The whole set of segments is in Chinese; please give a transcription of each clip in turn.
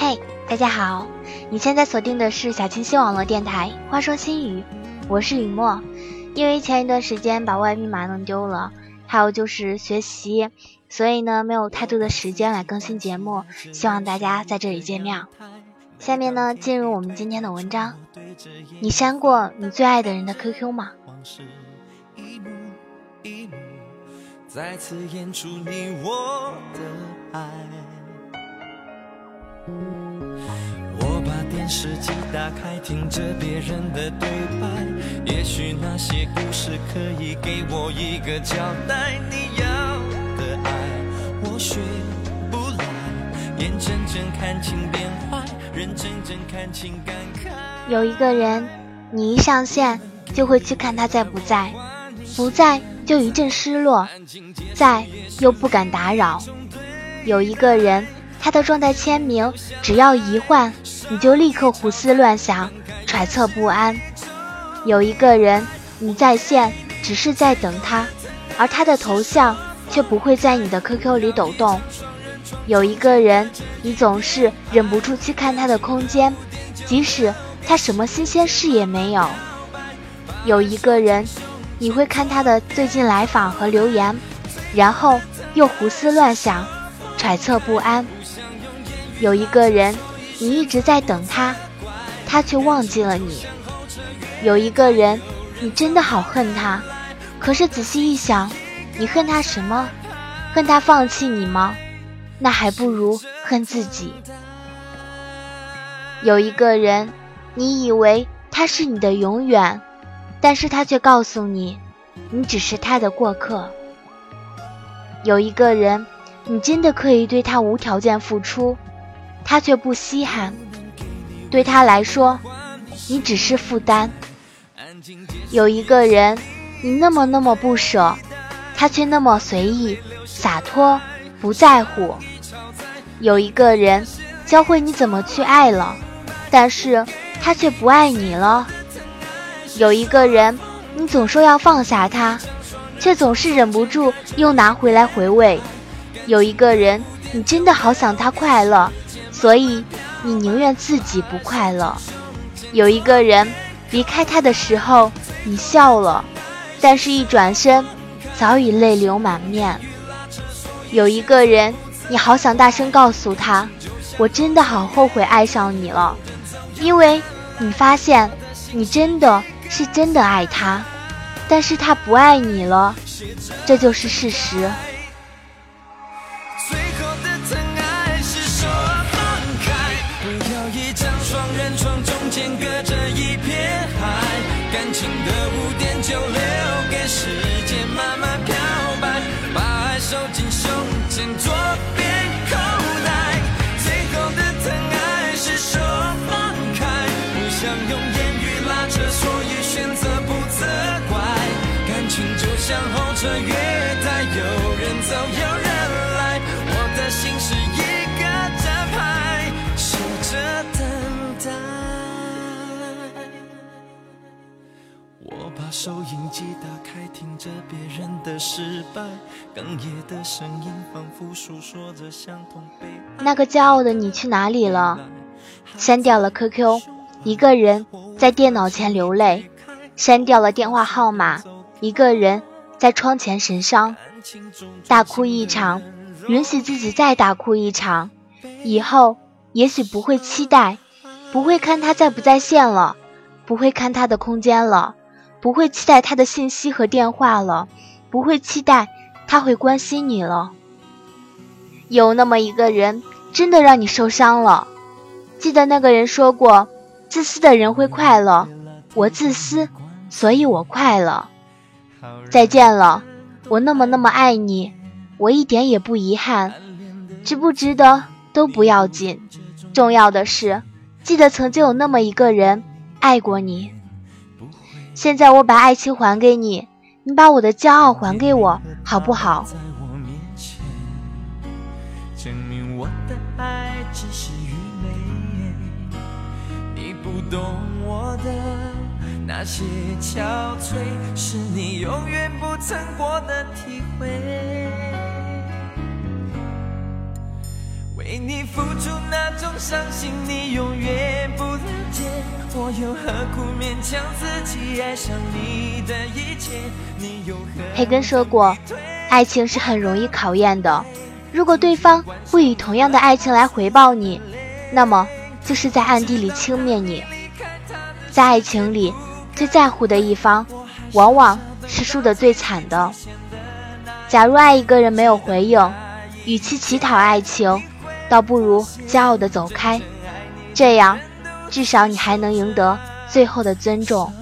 嘿，大家好！你现在锁定的是小清新网络电台。话说心语，我是雨墨。因为前一段时间把外密码弄丢了，还有就是学习，所以呢没有太多的时间来更新节目。希望大家在这里见谅。下面呢进入我们今天的文章。你删过你最爱的人的 QQ 吗？再次演出你我的爱。我把电视机打开，听着别人的对白，也许那些故事可以给我一个交代。你要的爱，我学不来，眼睁睁看情变坏，人真正看情感慨。有一个人，你一上线就会去看他在不在，不在就一阵失落，在又不敢打扰。有一个人。他的状态签名，只要一换，你就立刻胡思乱想，揣测不安。有一个人，你在线只是在等他，而他的头像却不会在你的 QQ 里抖动。有一个人，你总是忍不住去看他的空间，即使他什么新鲜事也没有。有一个人，你会看他的最近来访和留言，然后又胡思乱想，揣测不安。有一个人，你一直在等他，他却忘记了你。有一个人，你真的好恨他，可是仔细一想，你恨他什么？恨他放弃你吗？那还不如恨自己。有一个人，你以为他是你的永远，但是他却告诉你，你只是他的过客。有一个人，你真的可以对他无条件付出。他却不稀罕，对他来说，你只是负担。有一个人，你那么那么不舍，他却那么随意洒脱，不在乎。有一个人，教会你怎么去爱了，但是他却不爱你了。有一个人，你总说要放下他，却总是忍不住又拿回来回味。有一个人，你真的好想他快乐。所以，你宁愿自己不快乐。有一个人离开他的时候，你笑了，但是一转身，早已泪流满面。有一个人，你好想大声告诉他，我真的好后悔爱上你了，因为你发现你真的是真的爱他，但是他不爱你了，这就是事实。感情的污点就留给时间慢慢漂白，把爱收进胸前左边口袋，最后的疼爱是手放开，不想用言语拉扯，所以选择不责怪，感情就像候车员。收音机打开，听着别人的失败，哽咽的声音仿佛诉说着相同悲。那个骄傲的你去哪里了？删掉了 QQ，一个人在电脑前流泪；删掉了电话号码，一个人在窗前神伤。大哭一场，允许自己再大哭一场。以后也许不会期待，不会看他在不在线了，不会看他的空间了。不会期待他的信息和电话了，不会期待他会关心你了。有那么一个人，真的让你受伤了。记得那个人说过：“自私的人会快乐，我自私，所以我快乐。”再见了，我那么那么爱你，我一点也不遗憾。值不值得都不要紧，重要的是，记得曾经有那么一个人爱过你。现在我把爱情还给你，你把我的骄傲还给我，好不好？你不懂我的那些憔悴，是你永远不曾过的体会。为你付出那种伤心，你永远不了解，我又何苦勉强自己爱上你的一切？你又何培根说过，爱情是很容易考验的，如果对方不以同样的爱情来回报你，那么就是在暗地里轻蔑你。在爱情里，最在乎的一方，往往是输得最惨的。假如爱一个人没有回应，与其乞讨爱情，倒不如骄傲的走开，这样，至少你还能赢得最后的尊重。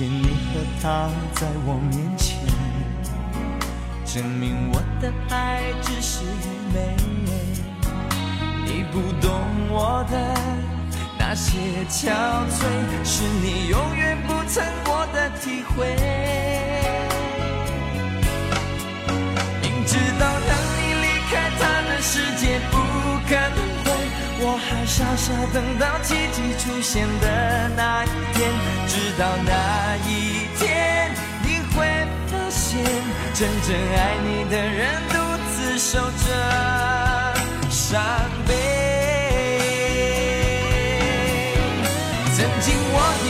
见你和他在我面前，证明我的爱只是愚昧。你不懂我的那些憔悴，是你永远不曾过的体会。明知道傻傻等到奇迹出现的那一天，直到那一天，你会发现。真正爱你的人独自守着伤悲。曾经我也